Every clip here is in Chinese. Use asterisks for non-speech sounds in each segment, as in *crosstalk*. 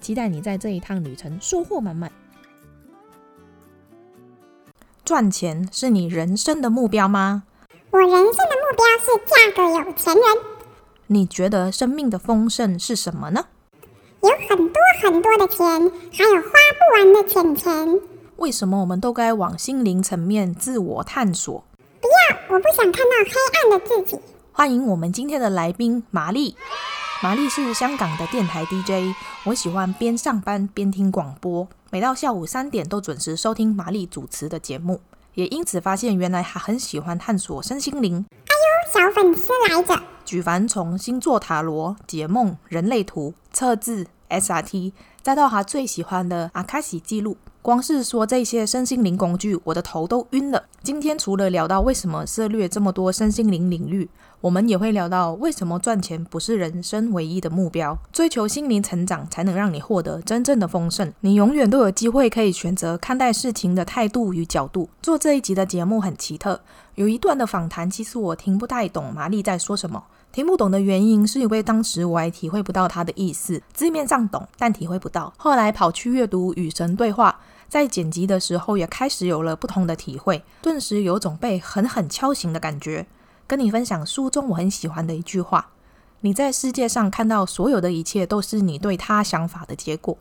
期待你在这一趟旅程收获满满。赚钱是你人生的目标吗？我人生的目标是嫁个有钱人。你觉得生命的丰盛是什么呢？有很多很多的钱，还有花不完的钱钱。为什么我们都该往心灵层面自我探索？不要，我不想看到黑暗的自己。欢迎我们今天的来宾玛丽。玛丽是香港的电台 DJ，我喜欢边上班边听广播，每到下午三点都准时收听玛丽主持的节目，也因此发现原来她很喜欢探索身心灵。哎呦，小粉丝来着！举凡从星座塔罗、解梦、人类图、测字、SRT，再到她最喜欢的阿卡西记录。光是说这些身心灵工具，我的头都晕了。今天除了聊到为什么涉猎这么多身心灵领域，我们也会聊到为什么赚钱不是人生唯一的目标，追求心灵成长才能让你获得真正的丰盛。你永远都有机会可以选择看待事情的态度与角度。做这一集的节目很奇特，有一段的访谈，其实我听不太懂玛丽在说什么。听不懂的原因是因为当时我还体会不到他的意思，字面上懂，但体会不到。后来跑去阅读《与神对话》，在剪辑的时候也开始有了不同的体会，顿时有种被狠狠敲醒的感觉。跟你分享书中我很喜欢的一句话：你在世界上看到所有的一切，都是你对他想法的结果。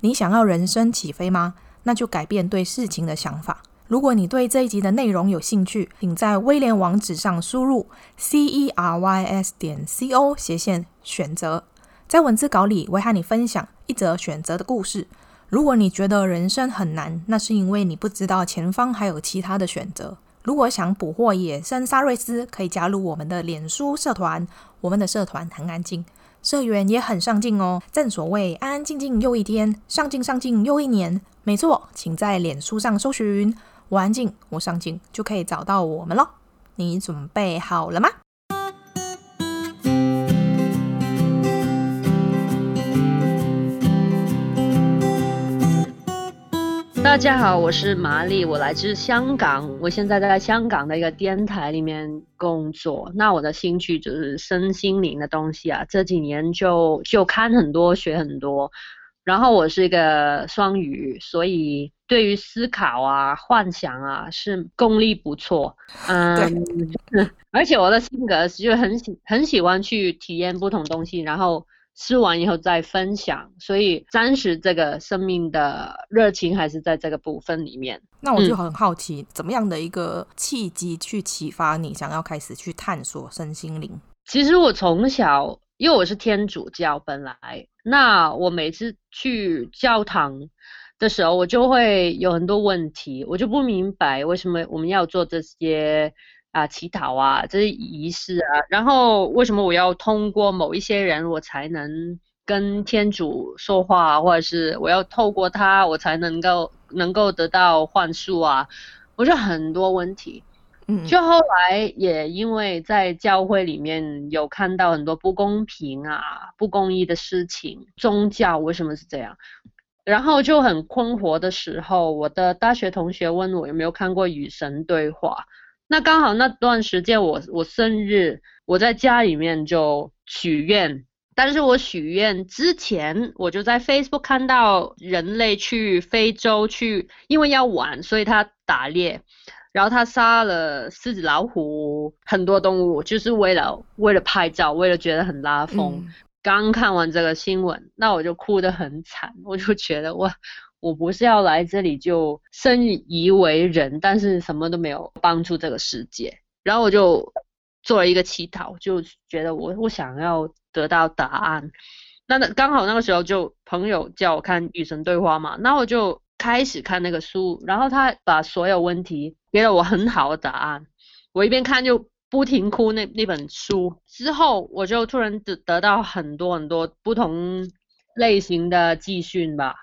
你想要人生起飞吗？那就改变对事情的想法。如果你对这一集的内容有兴趣，请在威廉网址上输入 c e r y s 点 c o 斜线选择，在文字稿里我会和你分享一则选择的故事。如果你觉得人生很难，那是因为你不知道前方还有其他的选择。如果想捕获野生沙瑞斯，可以加入我们的脸书社团，我们的社团很安静，社员也很上进哦。正所谓安安静静又一天，上进上进又一年。没错，请在脸书上搜寻。我安静，我上进，就可以找到我们喽。你准备好了吗？大家好，我是麻丽，我来自香港，我现在在香港的一个电台里面工作。那我的兴趣就是身心灵的东西啊，这几年就就看很多，学很多。然后我是一个双鱼，所以。对于思考啊、幻想啊，是功力不错。嗯，对 *laughs* 而且我的性格是就很喜很喜欢去体验不同东西，然后试完以后再分享。所以暂时这个生命的热情还是在这个部分里面。那我就很好奇，嗯、怎么样的一个契机去启发你想要开始去探索身心灵？其实我从小，因为我是天主教本来，那我每次去教堂。的时候，我就会有很多问题，我就不明白为什么我们要做这些啊祈祷啊这些仪式啊，然后为什么我要通过某一些人我才能跟天主说话，或者是我要透过他我才能够能够得到幻术啊，我就很多问题，嗯，就后来也因为在教会里面有看到很多不公平啊不公义的事情，宗教为什么是这样？然后就很困惑的时候，我的大学同学问我有没有看过《与神对话》，那刚好那段时间我我生日，我在家里面就许愿，但是我许愿之前我就在 Facebook 看到人类去非洲去，因为要玩，所以他打猎，然后他杀了狮子、老虎，很多动物，就是为了为了拍照，为了觉得很拉风。嗯。刚看完这个新闻，那我就哭得很惨，我就觉得我我不是要来这里就生而为人，但是什么都没有帮助这个世界。然后我就做了一个祈祷，就觉得我我想要得到答案。那刚好那个时候就朋友叫我看《与神对话》嘛，那我就开始看那个书，然后他把所有问题给了我很好的答案。我一边看就。不停哭那那本书之后，我就突然得得到很多很多不同类型的资讯吧。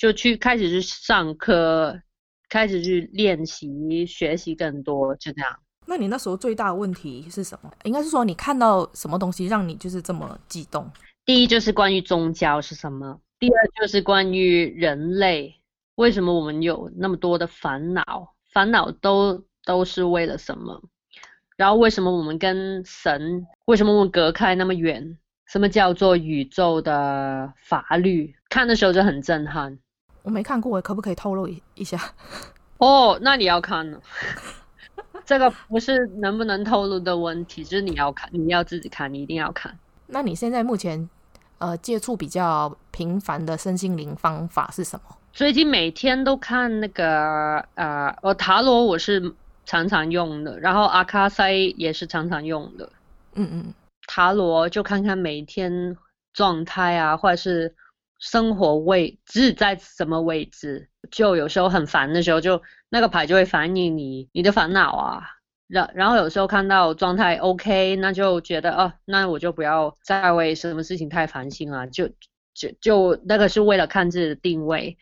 就去开始去上课，开始去练习学习更多，就这样。那你那时候最大的问题是什么？应该是说你看到什么东西让你就是这么激动？第一就是关于宗教是什么，第二就是关于人类，为什么我们有那么多的烦恼？烦恼都都是为了什么？然后为什么我们跟神，为什么我们隔开那么远？什么叫做宇宙的法律？看的时候就很震撼。我没看过，可不可以透露一一下？*laughs* 哦，那你要看了。*laughs* 这个不是能不能透露的问题，就是你要看，你要自己看，你一定要看。那你现在目前呃接触比较频繁的身心灵方法是什么？最近每天都看那个呃，我塔罗我是。常常用的，然后阿卡西也是常常用的，嗯嗯，塔罗就看看每天状态啊，或者是生活位置在什么位置，就有时候很烦的时候，就那个牌就会反映你你的烦恼啊，然然后有时候看到状态 OK，那就觉得哦，那我就不要再为什么事情太烦心了，就就就那个是为了看自己的定位，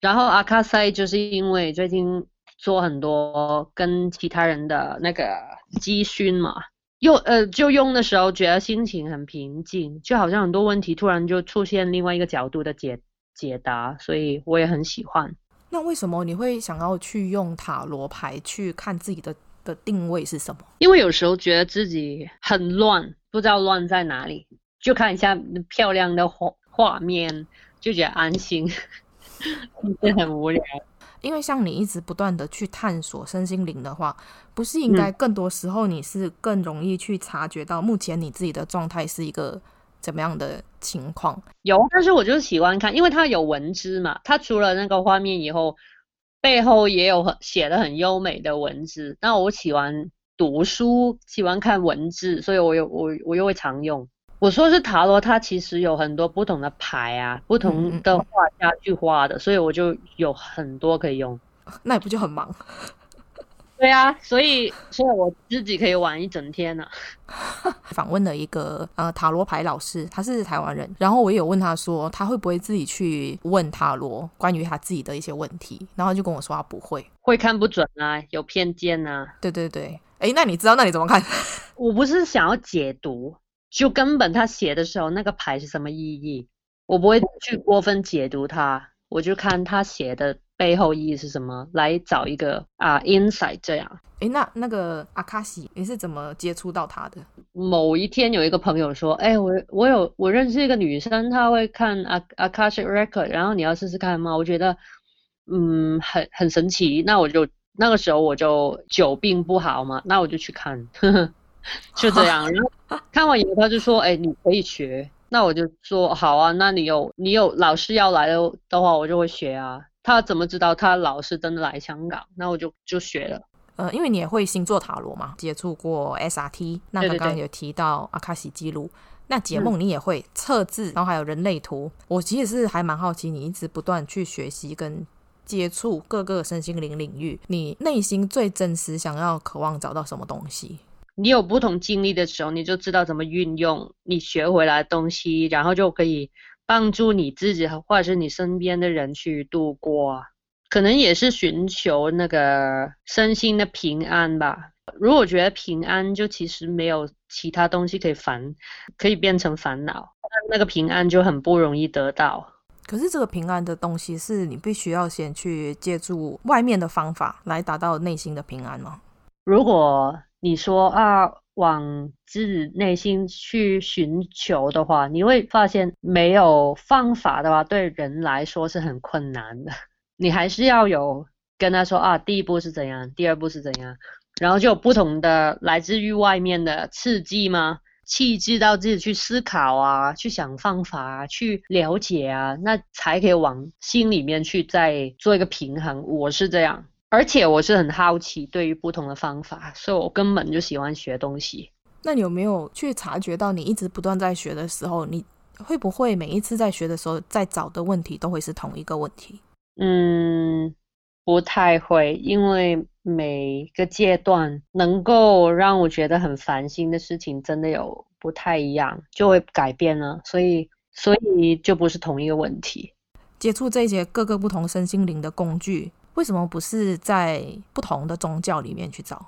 然后阿卡塞就是因为最近。做很多跟其他人的那个咨询嘛，用呃就用的时候觉得心情很平静，就好像很多问题突然就出现另外一个角度的解解答，所以我也很喜欢。那为什么你会想要去用塔罗牌去看自己的的定位是什么？因为有时候觉得自己很乱，不知道乱在哪里，就看一下漂亮的画画面，就觉得安心，*laughs* 是很无聊。因为像你一直不断的去探索身心灵的话，不是应该更多时候你是更容易去察觉到目前你自己的状态是一个怎么样的情况？有，但是我就是喜欢看，因为它有文字嘛，它除了那个画面以后，背后也有很写的很优美的文字。那我喜欢读书，喜欢看文字，所以我有我我又会常用。我说是塔罗，它其实有很多不同的牌啊，不同的画家去画的，嗯，所以我就有很多可以用。*laughs* 那也不就很忙？*laughs* 对啊，所以所以我自己可以玩一整天呢，啊。*laughs* 访问了一个呃塔罗牌老师，他是台湾人，然后我也有问他说，他会不会自己去问塔罗关于他自己的一些问题，然后他就跟我说他不会，会看不准啊，有偏见啊。对对对，哎，那你知道那你怎么看？我不是想要解读。就根本他写的时候那个牌是什么意义，我不会去过分解读它，我就看他写的背后意义是什么，来找一个啊、uh, insight 这样。诶，那那个阿卡西你是怎么接触到他的？某一天有一个朋友说，哎，我我有我认识一个女生，她会看阿阿卡西 record，然后你要试试看吗？我觉得嗯很很神奇，那我就那个时候我就久病不好嘛，那我就去看。呵 *laughs* 呵 *laughs* 就这样，然后看完以后他就说：“哎、欸，你可以学。”那我就说：“好啊，那你有你有老师要来的的话，我就会学啊。”他怎么知道他老师真的来香港？那我就就学了。呃，因为你也会星座塔罗嘛，接触过 SRT，那刚刚有提到阿卡西记录，那解梦你也会测字，然后还有人类图。我其实是还蛮好奇，你一直不断去学习跟接触各个身心灵领域，你内心最真实想要渴望找到什么东西？你有不同经历的时候，你就知道怎么运用你学回来的东西，然后就可以帮助你自己或者是你身边的人去度过。可能也是寻求那个身心的平安吧。如果觉得平安，就其实没有其他东西可以烦，可以变成烦恼，那那个平安就很不容易得到。可是这个平安的东西，是你必须要先去借助外面的方法来达到内心的平安吗？如果你说啊，往自己内心去寻求的话，你会发现没有方法的话，对人来说是很困难的。你还是要有跟他说啊，第一步是怎样，第二步是怎样，然后就有不同的来自于外面的刺激吗？气质到自己去思考啊，去想方法啊，去了解啊，那才可以往心里面去再做一个平衡。我是这样。而且我是很好奇，对于不同的方法，所以我根本就喜欢学东西。那你有没有去察觉到，你一直不断在学的时候，你会不会每一次在学的时候，在找的问题都会是同一个问题？嗯，不太会，因为每个阶段能够让我觉得很烦心的事情，真的有不太一样，就会改变了，所以所以就不是同一个问题。接触这些各个不同身心灵的工具，为什么不是在不同的宗教里面去找？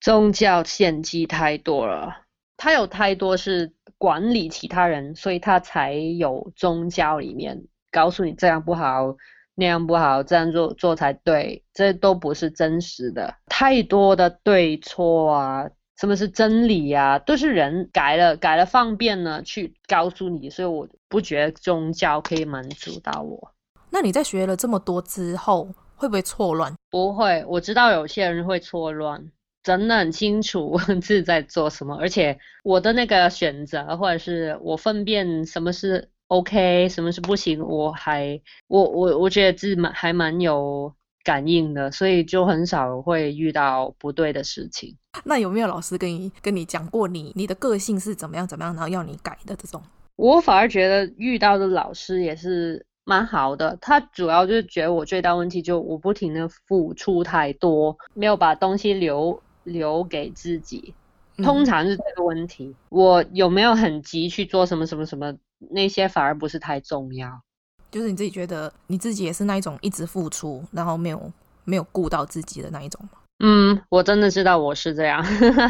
宗教献祭太多了，它有太多是管理其他人，所以它才有宗教里面告诉你这样不好，那样不好，这样做做才对，这都不是真实的。太多的对错啊，什么是真理啊，都是人改了改了方便呢去告诉你，所以我不觉得宗教可以满足到我。那你在学了这么多之后，会不会错乱？不会，我知道有些人会错乱。真的很清楚 *laughs* 自己在做什么，而且我的那个选择，或者是我分辨什么是 OK，什么是不行，我还我我我觉得自己蛮还蛮有感应的，所以就很少会遇到不对的事情。那有没有老师跟你跟你讲过你你的个性是怎么样怎么样，然后要你改的这种？我反而觉得遇到的老师也是蛮好的，他主要就是觉得我最大问题就我不停的付出太多，没有把东西留。留给自己，通常是这个问题。嗯、我有没有很急去做什么什么什么？那些反而不是太重要。就是你自己觉得你自己也是那一种一直付出，然后没有没有顾到自己的那一种吗？嗯，我真的知道我是这样，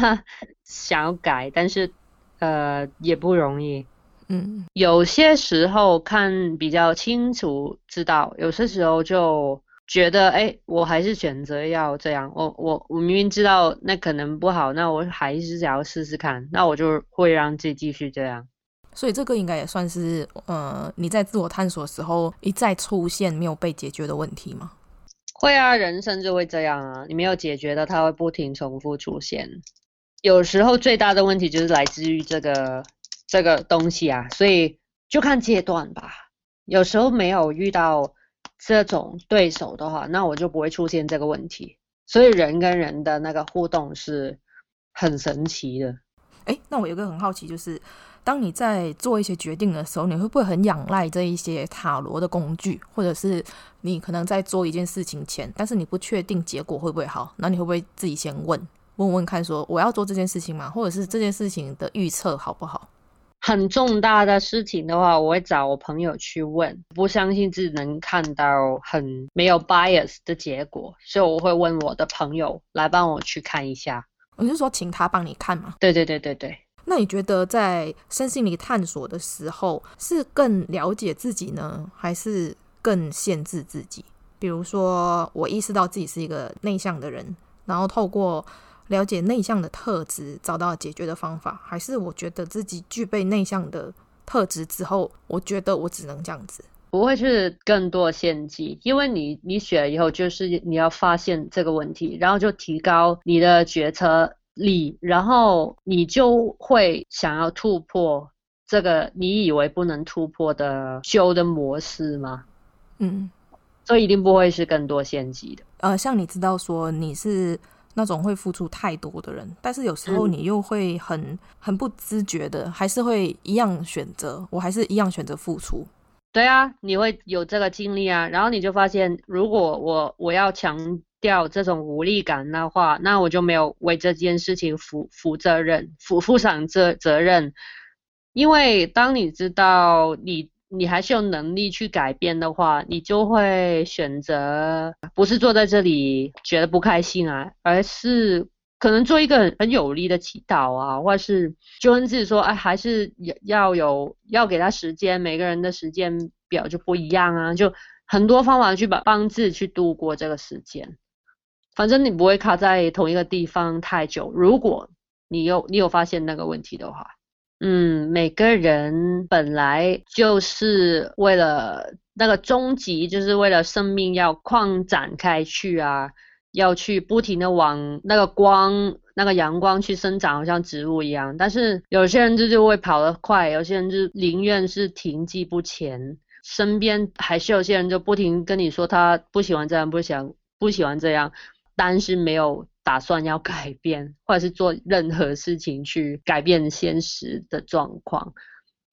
*laughs* 想要改，但是呃也不容易。嗯，有些时候看比较清楚，知道，有些时候就。觉得哎，我还是选择要这样。我我我明明知道那可能不好，那我还是想要试试看。那我就会让自己继续这样。所以这个应该也算是呃，你在自我探索的时候一再出现没有被解决的问题吗？会啊，人生就会这样啊。你没有解决的，它会不停重复出现。有时候最大的问题就是来自于这个这个东西啊，所以就看阶段吧。有时候没有遇到。这种对手的话，那我就不会出现这个问题。所以人跟人的那个互动是很神奇的。诶，那我有个很好奇，就是当你在做一些决定的时候，你会不会很仰赖这一些塔罗的工具，或者是你可能在做一件事情前，但是你不确定结果会不会好，那你会不会自己先问问问看，说我要做这件事情吗？或者是这件事情的预测好不好？很重大的事情的话，我会找我朋友去问，不相信自己能看到很没有 bias 的结果，所以我会问我的朋友来帮我去看一下。你是说请他帮你看吗？对对对对对。那你觉得在身心灵探索的时候，是更了解自己呢，还是更限制自己？比如说，我意识到自己是一个内向的人，然后透过了解内向的特质，找到解决的方法，还是我觉得自己具备内向的特质之后，我觉得我只能这样子，不会是更多献祭，因为你你学了以后，就是你要发现这个问题，然后就提高你的决策力，然后你就会想要突破这个你以为不能突破的修的模式吗？嗯，所以一定不会是更多献祭的。呃，像你知道说你是。那种会付出太多的人，但是有时候你又会很、嗯、很不自觉的，还是会一样选择，我还是一样选择付出。对啊，你会有这个经历啊，然后你就发现，如果我我要强调这种无力感的话，那我就没有为这件事情负负责任，负负上责责任，因为当你知道你。你还是有能力去改变的话，你就会选择不是坐在这里觉得不开心啊，而是可能做一个很很有力的祈祷啊，或者是就跟自己说，哎，还是要有要给他时间，每个人的时间表就不一样啊，就很多方法去帮帮自己去度过这个时间。反正你不会卡在同一个地方太久，如果你有你有发现那个问题的话。嗯，每个人本来就是为了那个终极，就是为了生命要扩展开去啊，要去不停的往那个光、那个阳光去生长，好像植物一样。但是有些人就就会跑得快，有些人就宁愿是停滞不前，身边还是有些人就不停跟你说他不喜欢这样，不想不喜欢这样，但是没有。打算要改变，或者是做任何事情去改变现实的状况，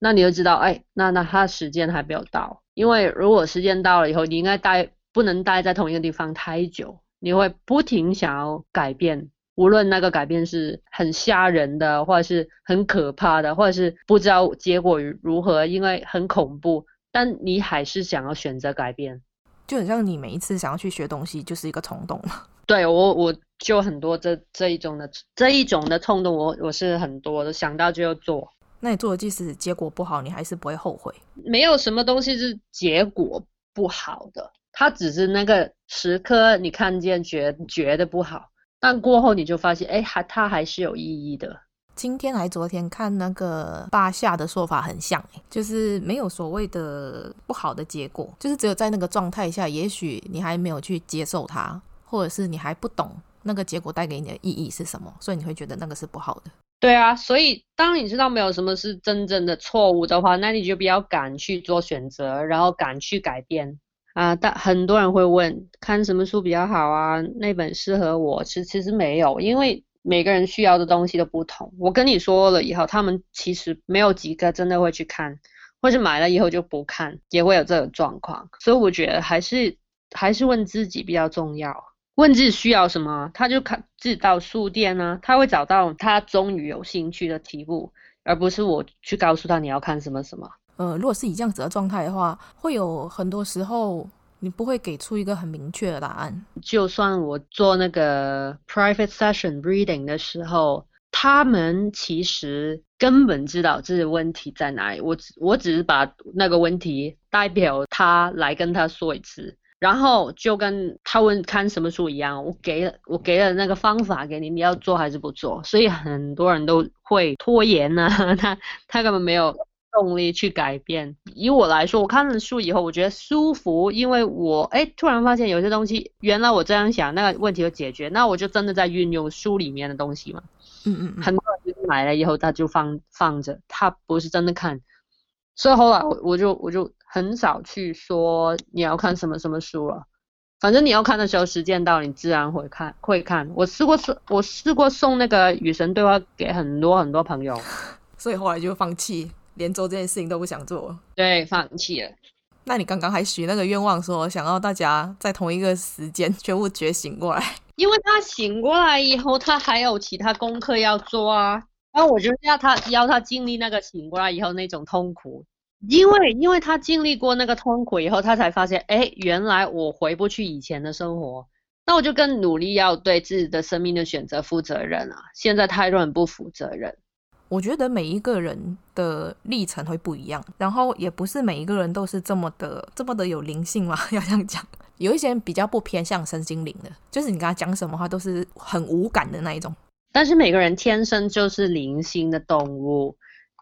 那你就知道，哎，那那他时间还没有到，因为如果时间到了以后，你应该待不能待在同一个地方太久，你会不停想要改变，无论那个改变是很吓人的，或者是很可怕的，或者是不知道结果如何，因为很恐怖，但你还是想要选择改变，就很像你每一次想要去学东西，就是一个冲动。*laughs* 对我，我就很多这这一种的这一种的冲动，我我是很多的，想到就要做。那你做的即使结果不好，你还是不会后悔？没有什么东西是结果不好的，它只是那个时刻你看见觉觉得不好，但过后你就发现，哎，还它还是有意义的。今天还昨天看那个巴夏的说法很像，就是没有所谓的不好的结果，就是只有在那个状态下，也许你还没有去接受它，或者是你还不懂那个结果带给你的意义是什么，所以你会觉得那个是不好的。对啊，所以当你知道没有什么是真正的错误的话，那你就比较敢去做选择，然后敢去改变啊。但很多人会问，看什么书比较好啊？那本适合我？其实其实没有，因为。每个人需要的东西都不同。我跟你说了以后，他们其实没有几个真的会去看，或是买了以后就不看，也会有这种状况。所以我觉得还是还是问自己比较重要，问自己需要什么，他就看自己到书店呢，他会找到他终于有兴趣的题目，而不是我去告诉他你要看什么什么。呃，如果是以这样子的状态的话，会有很多时候。你不会给出一个很明确的答案。就算我做那个 private session reading 的时候，他们其实根本知道这个问题在哪里。我只我只是把那个问题代表他来跟他说一次，然后就跟他问看什么书一样，我给了我给了那个方法给你，你要做还是不做？所以很多人都会拖延呢、啊，*laughs* 他他根本没有。动力去改变。以我来说，我看了书以后，我觉得舒服，因为我哎，突然发现有些东西，原来我这样想，那个问题就解决，那我就真的在运用书里面的东西嘛。嗯嗯，很多人就买了以后，他就放放着，他不是真的看。所以后来我我就我就很少去说你要看什么什么书了，反正你要看的时候，时间到，你自然会看会看。我试过送我试过送那个与神对话给很多很多朋友，*laughs* 所以后来就放弃。连做这件事情都不想做，对，放弃了。那你刚刚还许那个愿望，说想要大家在同一个时间全部觉醒过来。*laughs* 因为他醒过来以后，他还有其他功课要做啊。然后我就要他要他经历那个醒过来以后那种痛苦，因为因为他经历过那个痛苦以后，他才发现，哎，原来我回不去以前的生活。那我就更努力要对自己的生命的选择负责任啊。现在太多人不负责任。我觉得每一个人的历程会不一样，然后也不是每一个人都是这么的这么的有灵性嘛，*laughs* 要这样讲。有一些人比较不偏向身心灵的，就是你跟他讲什么话都是很无感的那一种。但是每个人天生就是灵性的动物，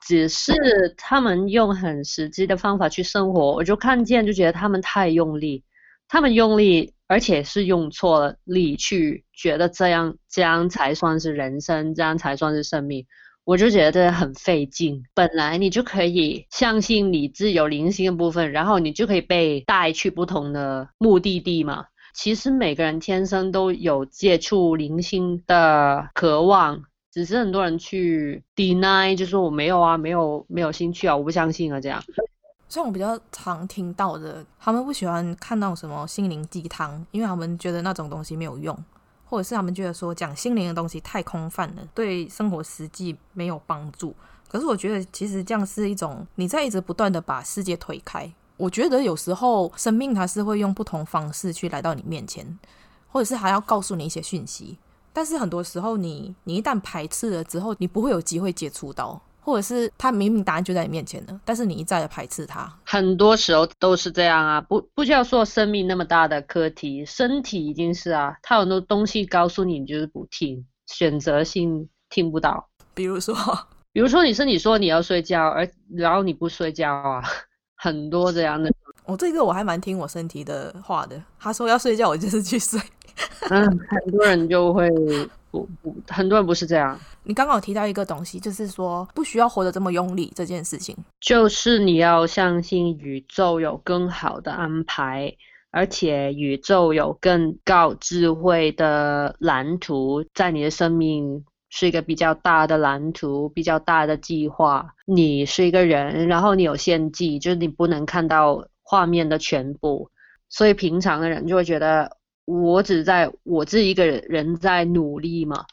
只是他们用很实际的方法去生活，我就看见就觉得他们太用力，他们用力，而且是用错了力去觉得这样这样才算是人生，这样才算是生命。我就觉得很费劲。本来你就可以相信你自有灵性的部分，然后你就可以被带去不同的目的地嘛。其实每个人天生都有接触灵性的渴望，只是很多人去 deny，就说我没有啊，没有没有兴趣啊，我不相信啊这样。像我比较常听到的，他们不喜欢看到什么心灵鸡汤，因为他们觉得那种东西没有用。或者是他们觉得说讲心灵的东西太空泛了，对生活实际没有帮助。可是我觉得其实这样是一种你在一直不断的把世界推开。我觉得有时候生命它是会用不同方式去来到你面前，或者是还要告诉你一些讯息。但是很多时候你你一旦排斥了之后，你不会有机会接触到。或者是他明明答案就在你面前了，但是你一再的排斥他，很多时候都是这样啊。不不需要说生命那么大的课题，身体已经是啊，他有很多东西告诉你，你就是不听，选择性听不到。比如说，比如说你是你说你要睡觉，而然后你不睡觉啊，*laughs* 很多这样的。我这个我还蛮听我身体的话的，他说要睡觉，我就是去睡。*laughs* 嗯，很多人就会。不不，很多人不是这样。*laughs* 你刚刚有提到一个东西，就是说不需要活得这么用力这件事情，就是你要相信宇宙有更好的安排，而且宇宙有更高智慧的蓝图，在你的生命是一个比较大的蓝图，比较大的计划。你是一个人，然后你有献祭，就是你不能看到画面的全部，所以平常的人就会觉得。我只在我自己一个人在努力嘛，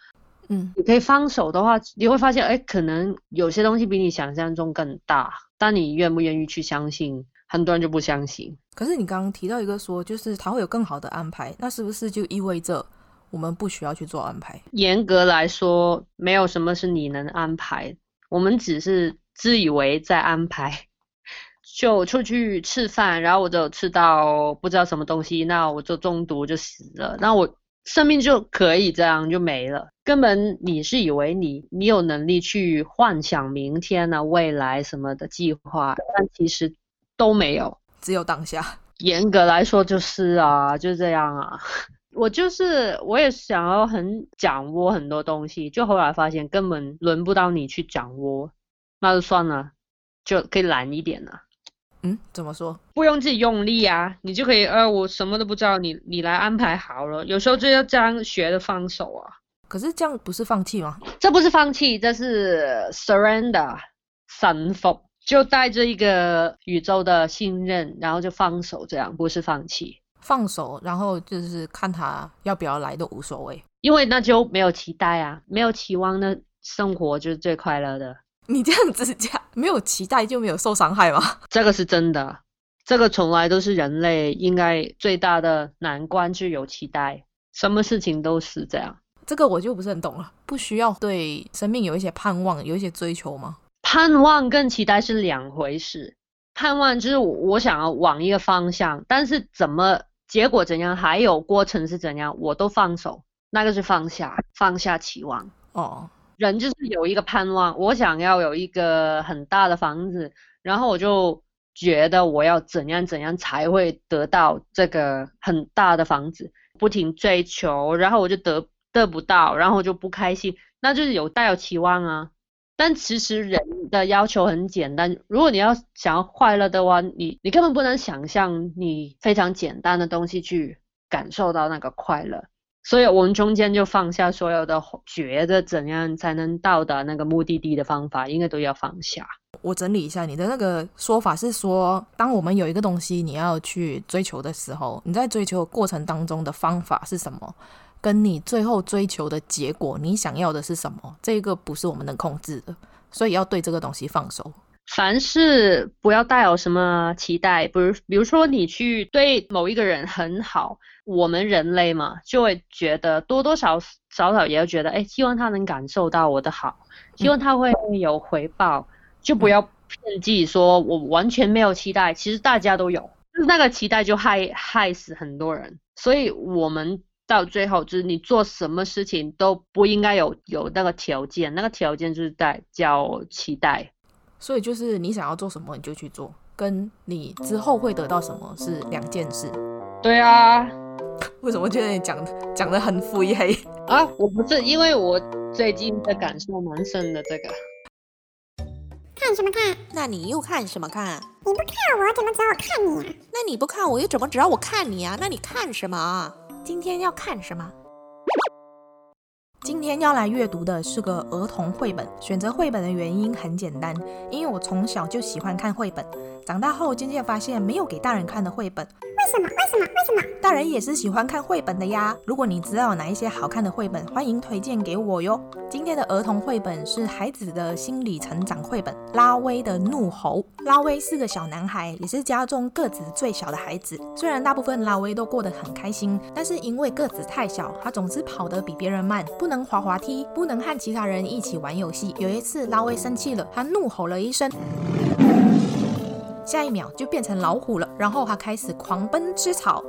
嗯，你可以放手的话，你会发现，哎，可能有些东西比你想象中更大。但你愿不愿意去相信？很多人就不相信。可是你刚刚提到一个说，就是他会有更好的安排，那是不是就意味着我们不需要去做安排？严格来说，没有什么是你能安排，我们只是自以为在安排。就出去吃饭，然后我就吃到不知道什么东西，那我就中毒就死了，那我生命就可以这样就没了。根本你是以为你你有能力去幻想明天啊、未来什么的计划，但其实都没有，只有当下。严格来说就是啊，就这样啊。*laughs* 我就是我也想要很掌握很多东西，就后来发现根本轮不到你去掌握，那就算了，就可以懒一点了。嗯，怎么说？不用自己用力啊，你就可以。呃，我什么都不知道，你你来安排好了。有时候就要这样学的放手啊。可是这样不是放弃吗？这不是放弃，这是 surrender，臣服，就带着一个宇宙的信任，然后就放手，这样不是放弃。放手，然后就是看他要不要来都无所谓，因为那就没有期待啊，没有期望那生活就是最快乐的。你这样子讲，没有期待就没有受伤害吗？*laughs* 这个是真的，这个从来都是人类应该最大的难关，就有期待，什么事情都是这样。这个我就不是很懂了，不需要对生命有一些盼望，有一些追求吗？盼望跟期待是两回事。盼望就是我想要往一个方向，但是怎么结果怎样，还有过程是怎样，我都放手，那个是放下，放下期望。哦。人就是有一个盼望，我想要有一个很大的房子，然后我就觉得我要怎样怎样才会得到这个很大的房子，不停追求，然后我就得得不到，然后我就不开心，那就是有带有期望啊。但其实人的要求很简单，如果你要想要快乐的话，你你根本不能想象你非常简单的东西去感受到那个快乐。所以我们中间就放下所有的觉得怎样才能到达那个目的地的方法，应该都要放下。我整理一下，你的那个说法是说，当我们有一个东西你要去追求的时候，你在追求的过程当中的方法是什么？跟你最后追求的结果，你想要的是什么？这个不是我们能控制的，所以要对这个东西放手。凡事不要带有什么期待，比如，比如说你去对某一个人很好，我们人类嘛，就会觉得多多少少少也要觉得，哎，希望他能感受到我的好，希望他会有回报，嗯、就不要骗自己说我完全没有期待，其实大家都有，就是那个期待就害害死很多人，所以我们到最后就是你做什么事情都不应该有有那个条件，那个条件就是在叫期待。所以就是你想要做什么你就去做，跟你之后会得到什么是两件事。对啊，*laughs* 为什么觉得你讲讲得很腹黑啊？我不是，因为我最近的感受蛮深的。这个看什么看？那你又看什么看？你不看我怎么知道我看你啊？那你不看我又怎么知道我看你啊？那你看什么啊？今天要看什么？今天要来阅读的是个儿童绘本。选择绘本的原因很简单，因为我从小就喜欢看绘本。长大后渐渐发现，没有给大人看的绘本。为什么？为什么？为什么？大人也是喜欢看绘本的呀。如果你知道哪一些好看的绘本，欢迎推荐给我哟。今天的儿童绘本是孩子的心理成长绘本《拉威的怒吼》。拉威是个小男孩，也是家中个子最小的孩子。虽然大部分拉威都过得很开心，但是因为个子太小，他总是跑得比别人慢，不能滑滑梯，不能和其他人一起玩游戏。有一次，拉威生气了，他怒吼了一声。下一秒就变成老虎了，然后它开始狂奔吃草。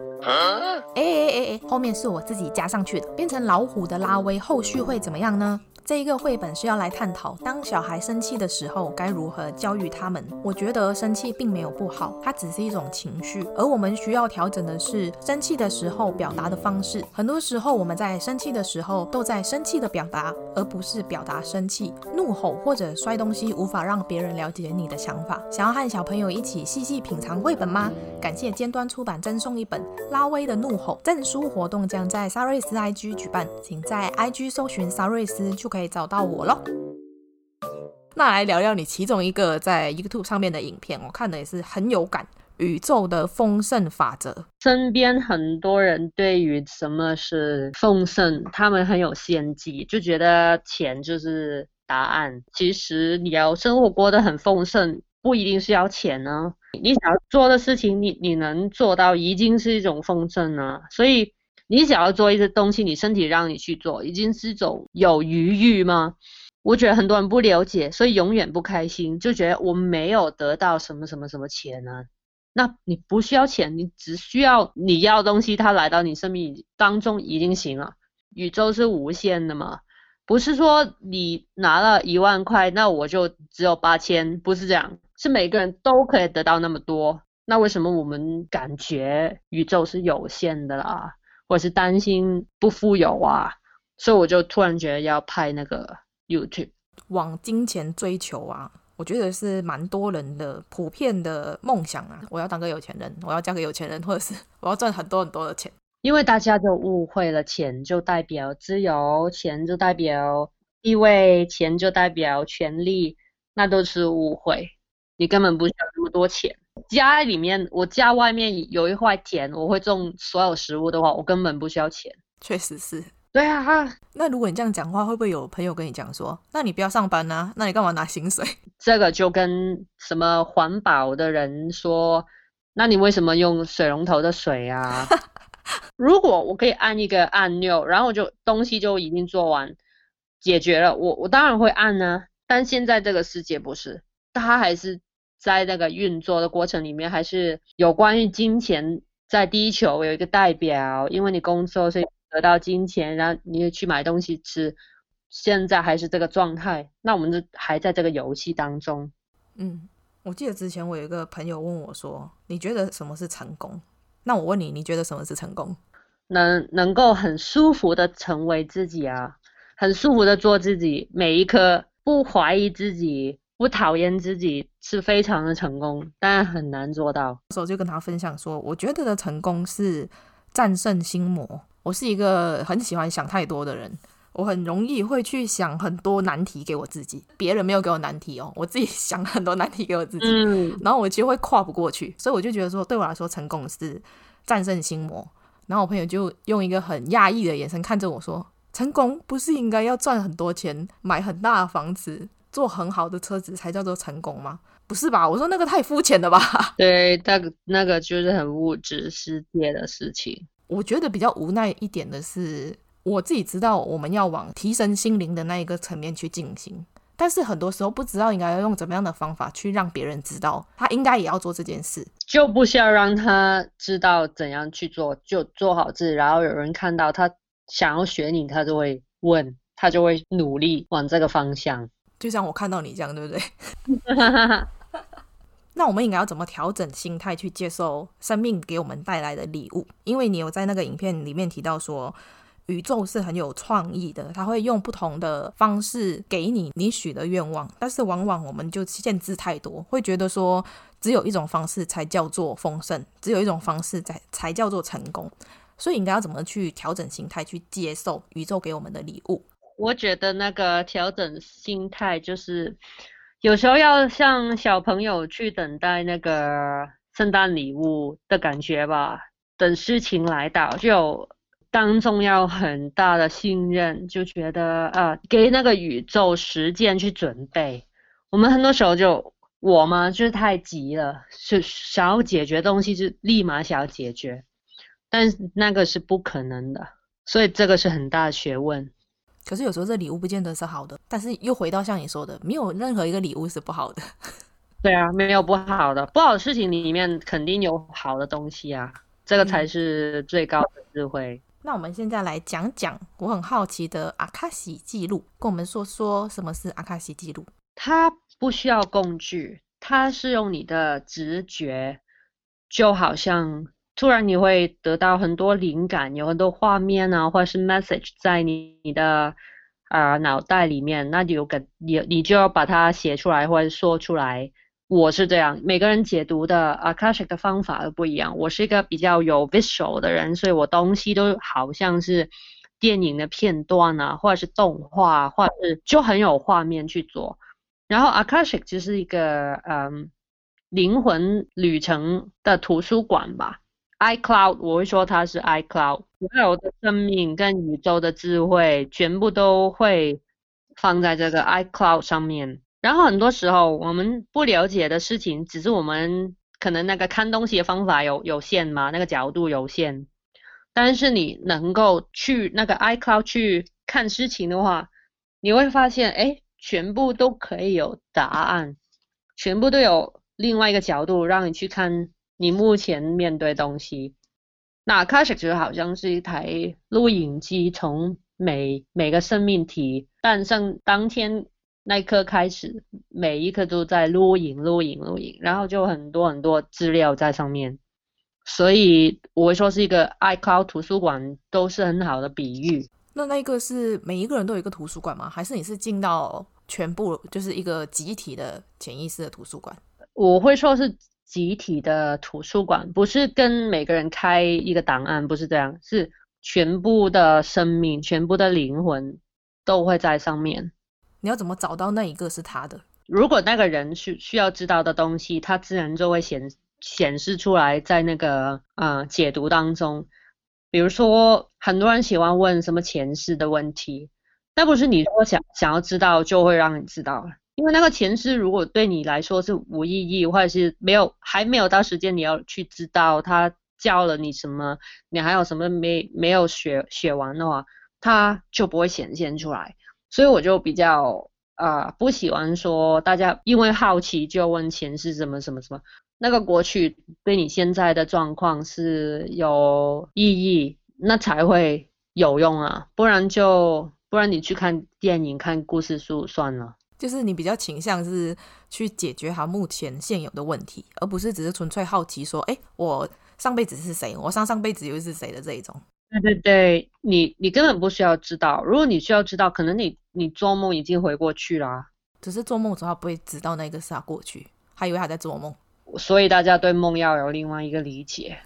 哎哎哎哎，后面是我自己加上去的。变成老虎的拉威后续会怎么样呢？这一个绘本是要来探讨，当小孩生气的时候该如何教育他们。我觉得生气并没有不好，它只是一种情绪，而我们需要调整的是生气的时候表达的方式。很多时候我们在生气的时候都在生气的表达，而不是表达生气。怒吼或者摔东西无法让别人了解你的想法。想要和小朋友一起细细品尝绘本吗？感谢尖端出版赠送一本《拉威的怒吼》证书活动将在沙瑞斯 IG 举办，请在 IG 搜寻沙瑞斯就可以可以找到我咯。那来聊聊你其中一个在 YouTube 上面的影片，我看的也是很有感。宇宙的丰盛法则。身边很多人对于什么是丰盛，他们很有先机，就觉得钱就是答案。其实你要生活过得很丰盛，不一定是要钱呢？你想要做的事情你，你能做到，已经是一种丰盛了。所以你想要做一些东西，你身体让你去做，已经是一种有余裕吗？我觉得很多人不了解，所以永远不开心，就觉得我没有得到什么什么什么钱呢、啊？那你不需要钱，你只需要你要东西，它来到你生命当中已经行了。宇宙是无限的嘛，不是说你拿了一万块，那我就只有八千，不是这样，是每个人都可以得到那么多。那为什么我们感觉宇宙是有限的啦，或者是担心不富有啊？所以我就突然觉得要拍那个。YouTube 往金钱追求啊，我觉得是蛮多人的普遍的梦想啊。我要当个有钱人，我要嫁给有钱人，或者是我要赚很多很多的钱。因为大家就误会了，钱就代表自由，钱就代表地位，钱就代表权利，那都是误会。你根本不需要那么多钱。家里面，我家外面有一块田，我会种所有食物的话，我根本不需要钱。确实是。对啊，那如果你这样讲话，会不会有朋友跟你讲说，那你不要上班呢、啊？那你干嘛拿薪水？*laughs* 这个就跟什么环保的人说，那你为什么用水龙头的水啊？*laughs* 如果我可以按一个按钮，然后就东西就已经做完解决了，我我当然会按呢、啊。但现在这个世界不是，它还是在那个运作的过程里面，还是有关于金钱在地球有一个代表，因为你工作所以。得到金钱，然后你也去买东西吃，现在还是这个状态，那我们就还在这个游戏当中。嗯，我记得之前我有一个朋友问我说：“你觉得什么是成功？”那我问你，你觉得什么是成功？能能够很舒服的成为自己啊，很舒服的做自己，每一刻不怀疑自己，不讨厌自己，是非常的成功，但很难做到。所以我就跟他分享说，我觉得的成功是战胜心魔。我是一个很喜欢想太多的人，我很容易会去想很多难题给我自己，别人没有给我难题哦，我自己 *laughs* 想很多难题给我自己，嗯，然后我其实会跨不过去，所以我就觉得说，对我来说，成功是战胜心魔。然后我朋友就用一个很讶异的眼神看着我说：“成功不是应该要赚很多钱，买很大的房子，坐很好的车子才叫做成功吗？不是吧？”我说：“那个太肤浅了吧？” *laughs* 对，那个那个就是很物质世界的事情。我觉得比较无奈一点的是，我自己知道我们要往提升心灵的那一个层面去进行，但是很多时候不知道应该要用怎么样的方法去让别人知道他应该也要做这件事，就不需要让他知道怎样去做，就做好自己，然后有人看到他想要学你，他就会问，他就会努力往这个方向。就像我看到你这样，对不对？*laughs* 那我们应该要怎么调整心态去接受生命给我们带来的礼物？因为你有在那个影片里面提到说，宇宙是很有创意的，它会用不同的方式给你你许的愿望。但是往往我们就限制太多，会觉得说只有一种方式才叫做丰盛，只有一种方式才才叫做成功。所以应该要怎么去调整心态去接受宇宙给我们的礼物？我觉得那个调整心态就是。有时候要像小朋友去等待那个圣诞礼物的感觉吧，等事情来到，就当中要很大的信任，就觉得呃，给那个宇宙时间去准备。我们很多时候就我嘛，就是太急了，是想要解决东西就立马想要解决，但那个是不可能的，所以这个是很大的学问。可是有时候这礼物不见得是好的，但是又回到像你说的，没有任何一个礼物是不好的。*laughs* 对啊，没有不好的，不好的事情里面肯定有好的东西啊，这个才是最高的智慧。嗯。那我们现在来讲讲我很好奇的阿卡西记录，跟我们说说什么是阿卡西记录。它不需要工具，它是用你的直觉，就好像。突然你会得到很多灵感，有很多画面啊，或者是 message 在你你的啊、脑袋里面，那就有个你你就要把它写出来或者说出来。我是这样，每个人解读的 Akashic 的方法都不一样。我是一个比较有 visual 的人，所以我东西都好像是电影的片段啊，或者是动画，或者是就很有画面去做。然后 Akashic 就是一个嗯灵魂旅程的图书馆吧。iCloud，我会说它是 iCloud，所有的生命跟宇宙的智慧全部都会放在这个 iCloud 上面。然后很多时候我们不了解的事情，只是我们可能那个看东西的方法有有限嘛，那个角度有限。但是你能够去那个 iCloud 去看事情的话，你会发现，哎，全部都可以有答案，全部都有另外一个角度让你去看你目前面对东西。那 Akashic 就好像是一台录影机，从每每个生命体诞生当天那一刻开始，每一刻都在录影、录影、录影，然后就很多很多资料在上面。所以我会说是一个 iCloud 图书馆，都是很好的比喻。那那个是每一个人都有一个图书馆吗？还是你是进到全部就是一个集体的潜意识的图书馆？我会说是集体的图书馆，不是跟每个人开一个档案，不是这样，是全部的生命、全部的灵魂都会在上面。你要怎么找到那一个是他的？如果那个人需需要知道的东西，他自然就会显显示出来在那个啊、呃、解读当中。比如说，很多人喜欢问什么前世的问题，那不是你说想想要知道就会让你知道，因为那个前世如果对你来说是无意义，或者是没有还没有到时间你要去知道他教了你什么，你还有什么没没有学学完的话，他就不会显现出来。所以我就比较啊、不喜欢说大家因为好奇就问前世什么什么什么。那个过去对你现在的状况是有意义，那才会有用啊，不然就不然你去看电影、看故事书算了。就是你比较倾向是去解决好目前现有的问题，而不是只是纯粹好奇说，哎，我上辈子是谁？我上上辈子又是谁的这一种。对对对，你你根本不需要知道，如果你需要知道，可能你你做梦已经回过去了，只是做梦的时候不会知道那个是他过去，还以为他在做梦。所以大家对梦要有另外一个理解。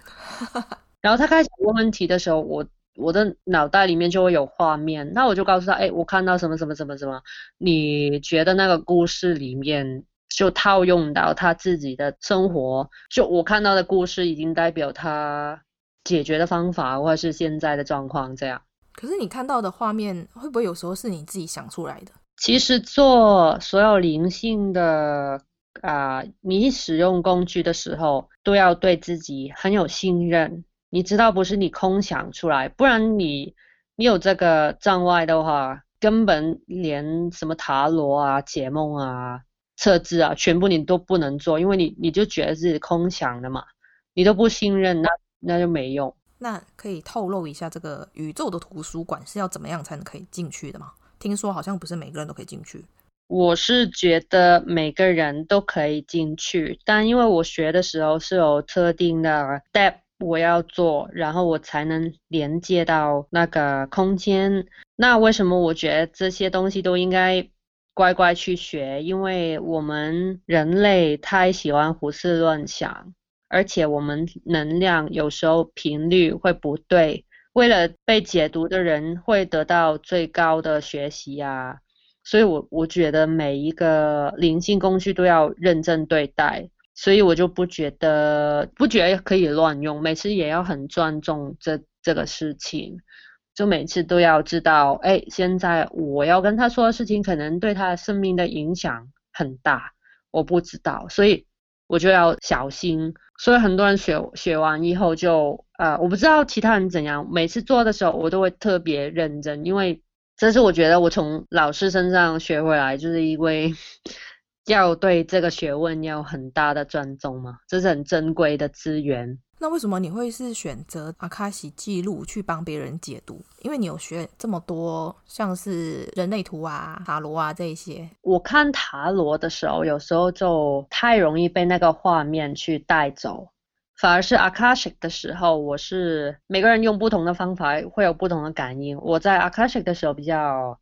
*laughs* 然后他开始问问题的时候，我我的脑袋里面就会有画面，那我就告诉他，哎，我看到什么什么什么什么，你觉得那个故事里面就套用到他自己的生活，就我看到的故事已经代表他解决的方法，或者是现在的状况这样。可是你看到的画面会不会有时候是你自己想出来的？其实做所有灵性的。啊、呃，你使用工具的时候都要对自己很有信任。你知道不是你空想出来，不然你你有这个障碍的话，根本连什么塔罗啊、解梦啊、测字啊，全部你都不能做，因为你你就觉得自己空想的嘛，你都不信任，那那就没用。那可以透露一下，这个宇宙的图书馆是要怎么样才能可以进去的吗？听说好像不是每个人都可以进去。我是觉得每个人都可以进去，但因为我学的时候是有特定的 step 我要做，然后我才能连接到那个空间。那为什么我觉得这些东西都应该乖乖去学？因为我们人类太喜欢胡思乱想，而且我们能量有时候频率会不对，为了被解读的人会得到最高的学习啊。所以我，我我觉得每一个灵性工具都要认真对待，所以我就不觉得不觉得可以乱用，每次也要很尊重这这个事情，就每次都要知道，哎，现在我要跟他说的事情，可能对他生命的影响很大，我不知道，所以我就要小心。所以很多人学学完以后就，呃，我不知道其他人怎样，每次做的时候我都会特别认真，因为。这是我觉得我从老师身上学回来，就是因为要对这个学问要很大的尊重嘛，这是很珍贵的资源。那为什么你会是选择阿卡西记录去帮别人解读？因为你有学这么多，像是人类图啊、塔罗啊这一些。我看塔罗的时候，有时候就太容易被那个画面去带走。反而是 Akashic 的时候，我是每个人用不同的方法会有不同的感应。我在 Akashic 的时候比较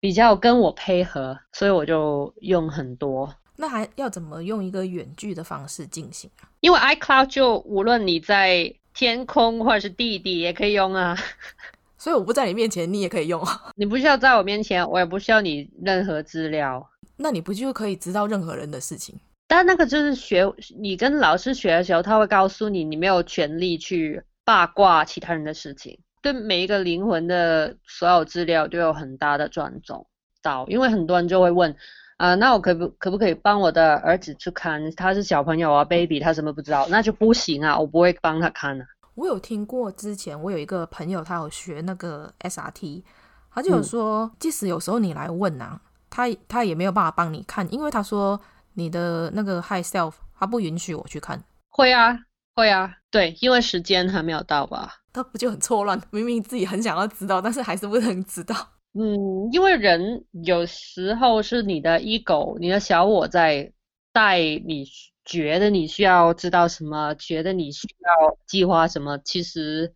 比较跟我配合，所以我就用很多。那还要怎么用一个远距的方式进行啊？因为 iCloud 就无论你在天空或者是地底也可以用啊。*laughs* 所以我不在你面前，你也可以用。你不需要在我面前，我也不需要你任何资料。那你不就可以知道任何人的事情？但那个就是学，你跟老师学的时候，他会告诉你，你没有权利去八卦其他人的事情。对每一个灵魂的所有资料都有很大的尊重到，因为很多人就会问，啊、呃，那我可不可不可以帮我的儿子去看？他是小朋友啊，baby，他什么不知道，那就不行啊，我不会帮他看啊。我有听过，之前我有一个朋友，他有学那个 SRT，他就有说，嗯、即使有时候你来问啊，他他也没有办法帮你看，因为他说你的那个 high self，他不允许我去看。会啊，会啊，对，因为时间还没有到吧？他不就很错乱？明明自己很想要知道，但是还是不能知道。嗯，因为人有时候是你的 ego，你的小我在带你。觉得你需要知道什么，觉得你需要计划什么，其实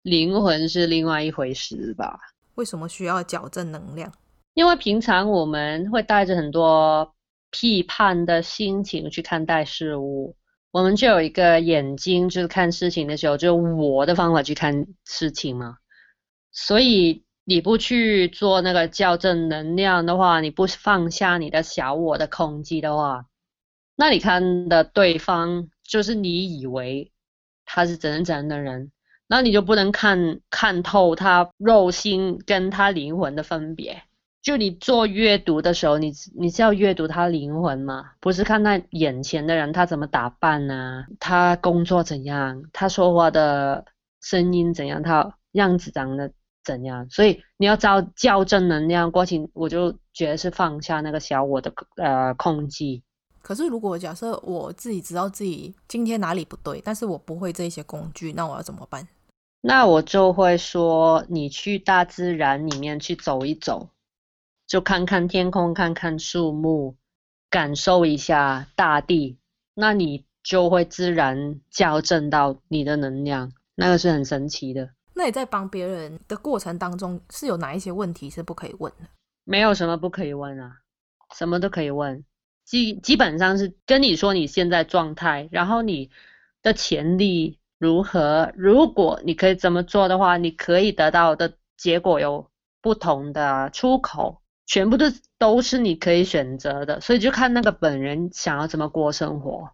灵魂是另外一回事吧？为什么需要矫正能量？因为平常我们会带着很多批判的心情去看待事物，我们就有一个眼睛，就是看事情的时候，就我的方法去看事情嘛。所以你不去做那个校正能量的话，你不放下你的小我的空间的话。那你看的对方就是你以为他是怎样怎样的人，那你就不能看看透他肉心跟他灵魂的分别。就你做阅读的时候，你你是要阅读他灵魂吗？不是看他眼前的人，他怎么打扮啊，他工作怎样，他说话的声音怎样，他样子长得怎样。所以你要照校正能量过去，我就觉得是放下那个小我的呃控制。可是，如果假设我自己知道自己今天哪里不对，但是我不会这些工具，那我要怎么办？那我就会说，你去大自然里面去走一走，就看看天空，看看树木，感受一下大地，那你就会自然校正到你的能量，那个是很神奇的。那你在帮别人的过程当中，是有哪一些问题是不可以问的？没有什么不可以问啊，什么都可以问。基基本上是跟你说你现在状态，然后你的潜力如何？如果你可以怎么做的话，你可以得到的结果有不同的出口，全部都都是你可以选择的，所以就看那个本人想要怎么过生活。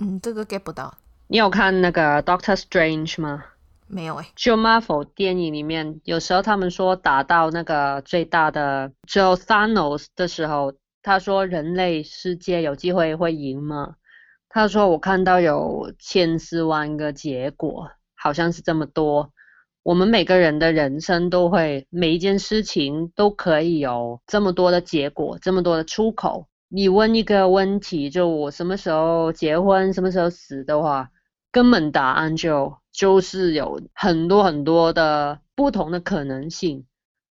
嗯，这个 get 不到。你有看那个 Doctor Strange 吗？没有诶、欸。就 Marvel 电影里面，有时候他们说打到那个最大的就 Thanos 的时候。他说：“人类世界有机会会赢吗？”他说：“我看到有千丝万个结果，好像是这么多。我们每个人的人生都会，每一件事情都可以有这么多的结果，这么多的出口。你问一个问题，就我什么时候结婚，什么时候死的话，根本答案就就是有很多很多的不同的可能性。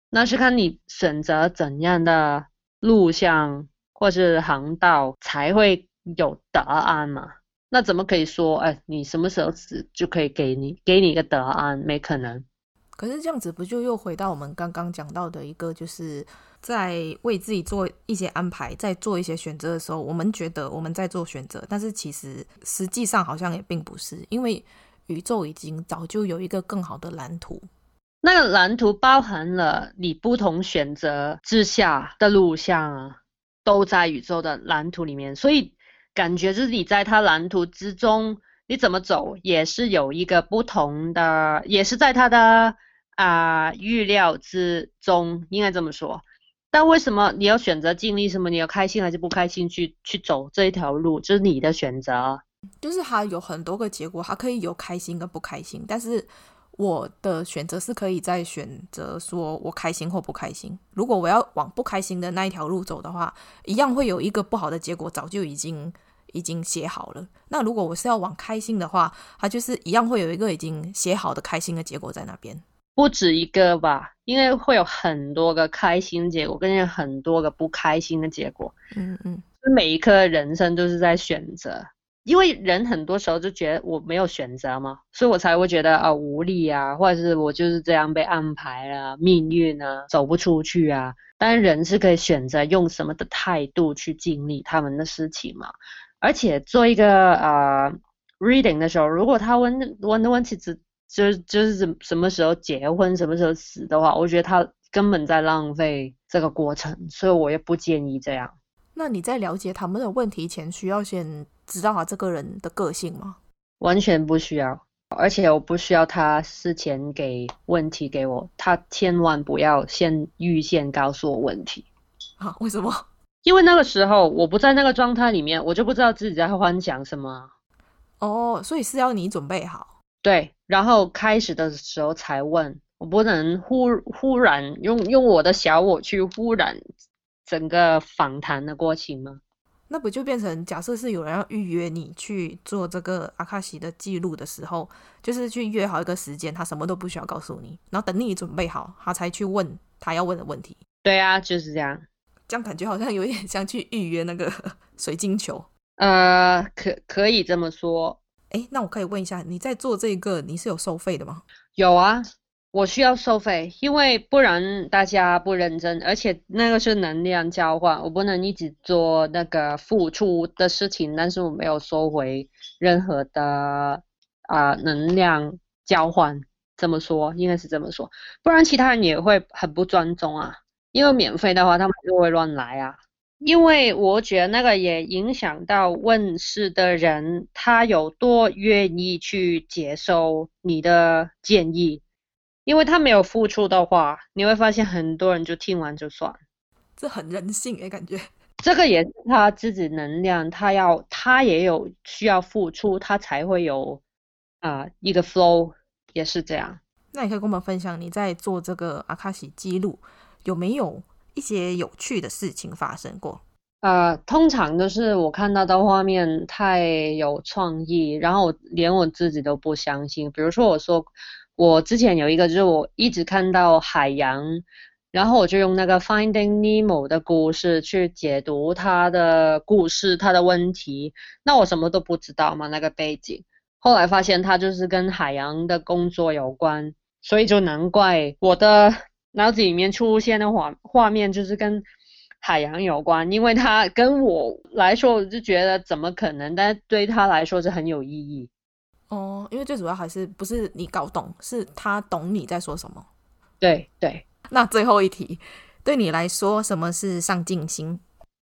那是看你选择怎样的。”路向或是航道才会有答案嘛？那怎么可以说，哎，你什么时候死就可以给你给你一个答案？没可能。可是这样子不就又回到我们刚刚讲到的一个，就是在为自己做一些安排，在做一些选择的时候，我们觉得我们在做选择，但是其实实际上好像也并不是，因为宇宙已经早就有一个更好的蓝图。那个蓝图包含了你不同选择之下的路向啊，都在宇宙的蓝图里面，所以感觉就是你在它蓝图之中，你怎么走也是有一个不同的，也是在它的啊、呃、预料之中，应该这么说。但为什么你要选择经历什么？你要开心还是不开心去去走这一条路，就是你的选择。就是它有很多个结果，它可以有开心跟不开心，但是。我的选择是可以再选择说我开心或不开心。如果我要往不开心的那一条路走的话，一样会有一个不好的结果，早就已经已经写好了。那如果我是要往开心的话，它就是一样会有一个已经写好的开心的结果在那边。不止一个吧，因为会有很多个开心结果，跟有很多个不开心的结果。嗯嗯，每一刻人生都是在选择。因为人很多时候就觉得我没有选择嘛，所以我才会觉得啊无力啊，或者是我就是这样被安排了，命运啊走不出去啊。但人是可以选择用什么的态度去经历他们的事情嘛。而且做一个呃 reading 的时候，如果他问问的问题只就就是什什么时候结婚，什么时候死的话，我觉得他根本在浪费这个过程，所以我也不建议这样。那你在了解他们的问题前，需要先知道他这个人的个性吗？完全不需要，而且我不需要他事前给问题给我，他千万不要先预先告诉我问题。啊？为什么？因为那个时候我不在那个状态里面，我就不知道自己在幻想什么。哦，所以是要你准备好。对，然后开始的时候才问，我不能忽忽然用用我的小我去忽然整个访谈的过程吗？那不就变成假设是有人要预约你去做这个阿卡西的记录的时候，就是去约好一个时间，他什么都不需要告诉你，然后等你准备好，他才去问他要问的问题。对啊，就是这样。这样感觉好像有点像去预约那个 *laughs* 水晶球。呃，可可以这么说。诶，那我可以问一下，你在做这个，你是有收费的吗？有啊。我需要收费，因为不然大家不认真，而且那个是能量交换，我不能一直做那个付出的事情，但是我没有收回任何的啊、能量交换，这么说应该是这么说，不然其他人也会很不尊重啊，因为免费的话他们就会乱来啊，因为我觉得那个也影响到问事的人，他有多愿意去接受你的建议。因为他没有付出的话，你会发现很多人就听完就算，这很人性诶，感觉这个也是他自己能量，他要他也有需要付出，他才会有啊、呃、一个 flow，也是这样。那你可以跟我们分享你在做这个阿卡西记录有没有一些有趣的事情发生过？呃，通常都是我看到的画面太有创意，然后连我自己都不相信。比如说我说。我之前有一个，就是我一直看到海洋，然后我就用那个 Finding Nemo 的故事去解读他的故事，他的问题。那我什么都不知道嘛，那个背景。后来发现他就是跟海洋的工作有关，所以就难怪我的 *laughs* 脑子里面出现的画画面就是跟海洋有关，因为他跟我来说，我就觉得怎么可能？但对他来说是很有意义。哦，因为最主要还是不是你搞懂，是他懂你在说什么。对对。那最后一题，对你来说，什么是上进心？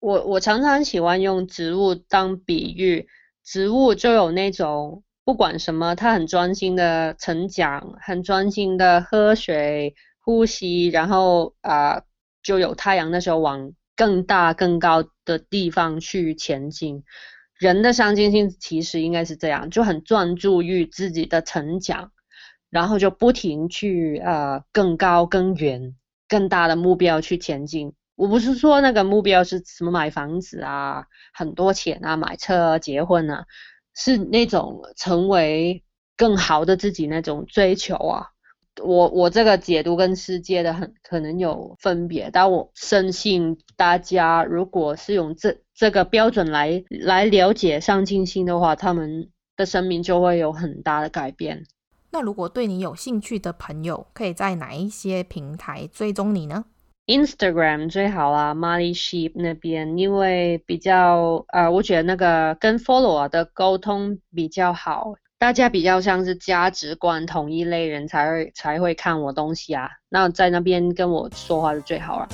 我我常常喜欢用植物当比喻，植物就有那种不管什么，它很专心的成长，很专心的喝水、呼吸，然后啊、呃，就有太阳的时候往更大更高的地方去前进。人的上进心其实应该是这样，就很专注于自己的成长，然后就不停去呃更高、更远、更大的目标去前进。我不是说那个目标是什么买房子啊、很多钱啊、买车、结婚啊，是那种成为更好的自己那种追求啊。我我这个解读跟世界的很可能有分别，但我深信大家如果是用这这个标准来来了解上进心的话，他们的生命就会有很大的改变。那如果对你有兴趣的朋友，可以在哪一些平台追踪你呢？Instagram 最好啦，Mali Sheep 那边，因为比较呃，我觉得那个跟 follower 的沟通比较好。大家比较像是价值观同一类人才会才会看我东西啊，那在那边跟我说话就最好了。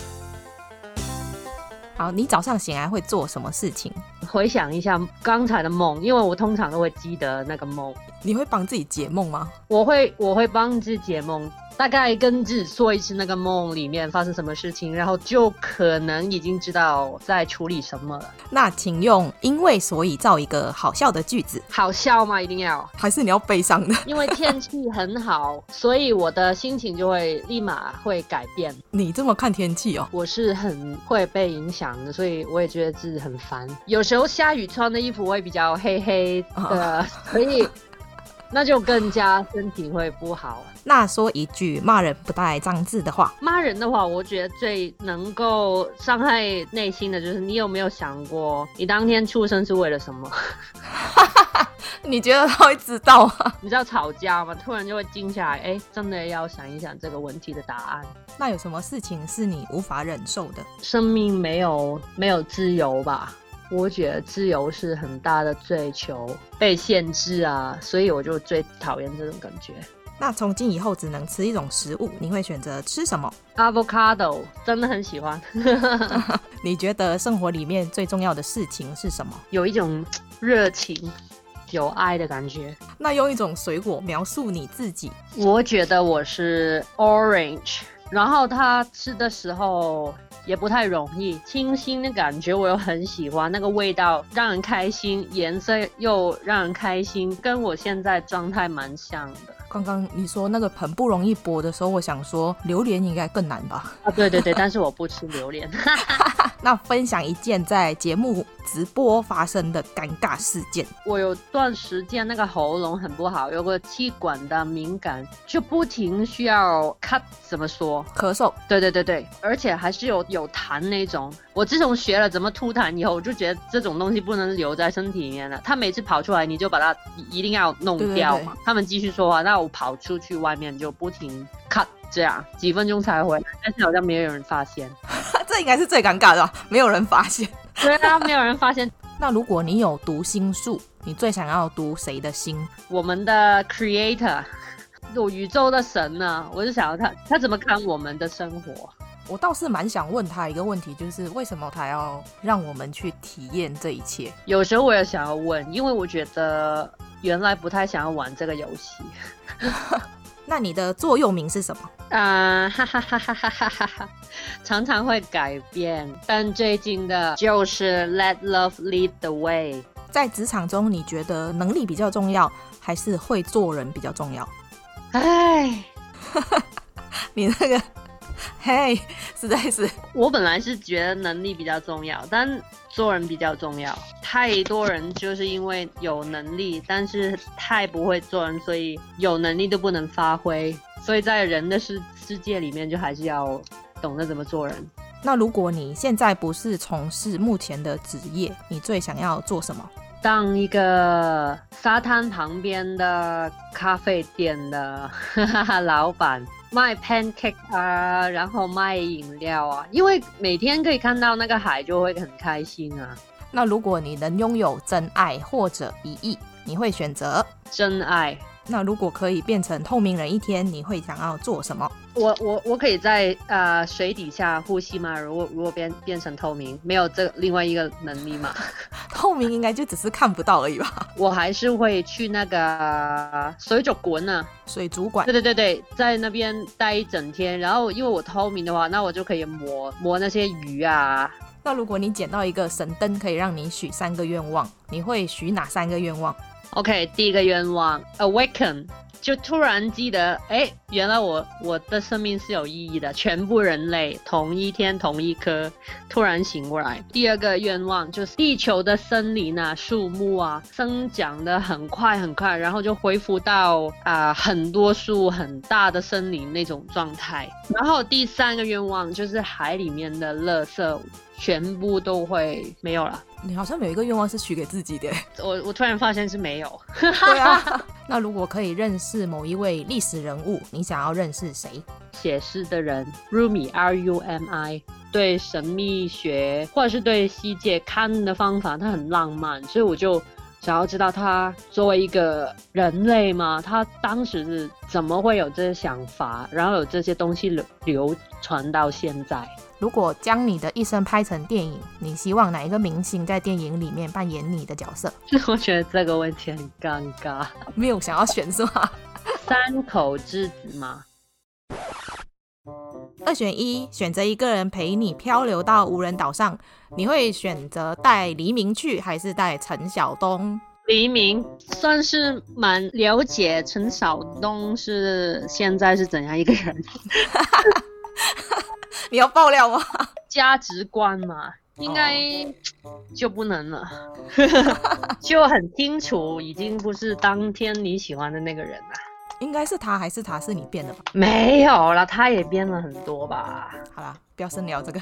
好，你早上醒来会做什么事情？*laughs* 回想一下刚才的梦，因为我通常都会记得那个梦。你会帮自己解梦吗？我会，我会帮自己解梦。大概跟自己说一次那个梦里面发生什么事情，然后就可能已经知道在处理什么了。那请用因为所以造一个好笑的句子。好笑吗？一定要？还是你要悲伤的？因为天气很好，所以我的心情就会立马会改变。你这么看天气哦？我是很会被影响的，所以我也觉得自己很烦。有时候下雨穿的衣服会比较黑黑的，哦、所以。那就更加身体会不好。那说一句骂人不带脏字的话。骂人的话，我觉得最能够伤害内心的就是，你有没有想过，你当天出生是为了什么？*laughs* 你觉得他会知道吗？*laughs* 你知道吵架吗？突然就会静下来，哎，真的要想一想这个问题的答案。那有什么事情是你无法忍受的？生命没有没有自由吧？我觉得自由是很大的追求，被限制啊，所以我就最讨厌这种感觉。那从今以后只能吃一种食物，你会选择吃什么？Avocado，真的很喜欢。*laughs* *laughs* 你觉得生活里面最重要的事情是什么？有一种热情、有爱的感觉。那用一种水果描述你自己？我觉得我是 orange，然后它吃的时候。也不太容易。清新的感觉我又很喜欢，那个味道让人开心，颜色又让人开心，跟我现在状态蛮像的。刚刚你说那个很不容易剥的时候，我想说榴莲应该更难吧？啊，对对对，但是我不吃榴莲。*laughs* 那分享一件在节目直播发生的尴尬事件。我有段时间那个喉咙很不好，有个气管的敏感，就不停需要咳，怎么说？咳嗽。对对对对，而且还是有有痰那种。我自从学了怎么吐痰以后，我就觉得这种东西不能留在身体里面了。他每次跑出来，你就把它一定要弄掉嘛。他们继续说话，那我跑出去外面就不停看，这样几分钟才回来，但是好像没有人发现。*laughs* 这应该是最尴尬的，没有人发现。对啊，没有人发现。*laughs* 那如果你有读心术，你最想要读谁的心？我们的 Creator，有宇宙的神呢？我就想要他，他怎么看我们的生活？我倒是蛮想问他一个问题，就是为什么他要让我们去体验这一切？有时候我也想要问，因为我觉得原来不太想要玩这个游戏。*laughs* 那你的座右铭是什么？啊，*laughs* 哈哈哈哈哈哈哈哈，常常会改变，但最近的就是 Let love lead the way。在职场中，你觉得能力比较重要，还是会做人比较重要？哎，*laughs* 你那个，*laughs* 嘿，实在是，我本来是觉得能力比较重要，但做人比较重要。太多人就是因为有能力，但是太不会做人，所以有能力都不能发挥。所以在人的世世界里面，就还是要懂得怎么做人。那如果你现在不是从事目前的职业，你最想要做什么？当一个沙滩旁边的咖啡店的 *laughs* 老板，卖 pancake 啊，然后卖饮料啊，因为每天可以看到那个海，就会很开心啊。那如果你能拥有真爱或者一亿，你会选择真爱？那如果可以变成透明人一天，你会想要做什么？我我我可以在呃水底下呼吸吗？如果如果变变成透明，没有这另外一个能力吗？*laughs* 透明应该就只是看不到而已吧。*laughs* 我还是会去那个水族馆呢，水族馆。对对对对，在那边待一整天，然后因为我透明的话，那我就可以摸摸那些鱼啊。那如果你捡到一个神灯，可以让你许三个愿望，你会许哪三个愿望？OK，第一个愿望，awaken，就突然记得，哎，原来我我的生命是有意义的，全部人类同一天同一刻突然醒过来。第二个愿望就是地球的森林啊、树木啊生长得很快很快，然后就恢复到啊、很多树很大的森林那种状态。然后第三个愿望就是海里面的垃圾全部都会没有了。你好像有一个愿望是许给自己的，我我突然发现是没有。对啊，*laughs* 那如果可以认识某一位历史人物，你想要认识谁？写诗的人，Rumi R U M I，对神秘学或者是对世界看的方法，他很浪漫，所以我就想要知道他作为一个人类嘛，他当时是怎么会有这些想法，然后有这些东西流流传到现在。如果将你的一生拍成电影，你希望哪一个明星在电影里面扮演你的角色？*laughs* 我觉得这个问题很尴尬，没有想要选是吗？三口之子吗？二选一，选择一个人陪你漂流到无人岛上，你会选择带黎明去，还是带陈晓东？黎明算是蛮了解陈晓东是现在是怎样一个人。*laughs* *laughs* 你要爆料吗？价值观嘛，应该就不能了，*laughs* 就很清楚，已经不是当天你喜欢的那个人了。应该是他还是他是你变的吧？没有了，他也变了很多吧。好啦，不要深聊这个。